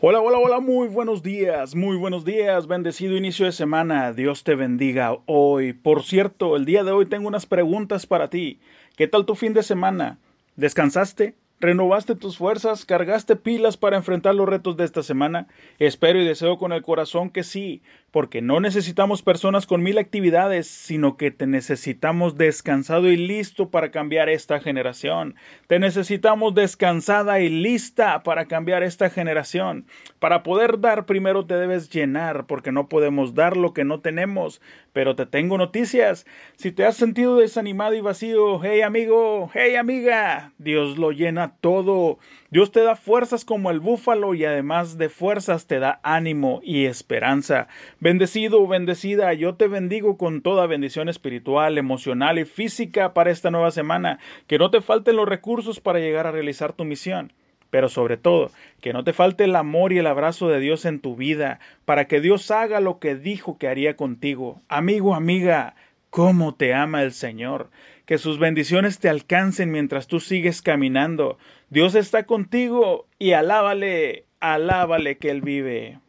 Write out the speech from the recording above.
Hola, hola, hola, muy buenos días, muy buenos días, bendecido inicio de semana, Dios te bendiga hoy. Por cierto, el día de hoy tengo unas preguntas para ti. ¿Qué tal tu fin de semana? ¿Descansaste? ¿Renovaste tus fuerzas? ¿Cargaste pilas para enfrentar los retos de esta semana? Espero y deseo con el corazón que sí, porque no necesitamos personas con mil actividades, sino que te necesitamos descansado y listo para cambiar esta generación. Te necesitamos descansada y lista para cambiar esta generación. Para poder dar, primero te debes llenar, porque no podemos dar lo que no tenemos. Pero te tengo noticias. Si te has sentido desanimado y vacío, hey amigo, hey amiga, Dios lo llena todo. Dios te da fuerzas como el búfalo y además de fuerzas te da ánimo y esperanza. Bendecido, bendecida, yo te bendigo con toda bendición espiritual, emocional y física para esta nueva semana. Que no te falten los recursos para llegar a realizar tu misión pero sobre todo, que no te falte el amor y el abrazo de Dios en tu vida, para que Dios haga lo que dijo que haría contigo. Amigo, amiga, cómo te ama el Señor que sus bendiciones te alcancen mientras tú sigues caminando. Dios está contigo y alábale, alábale que Él vive.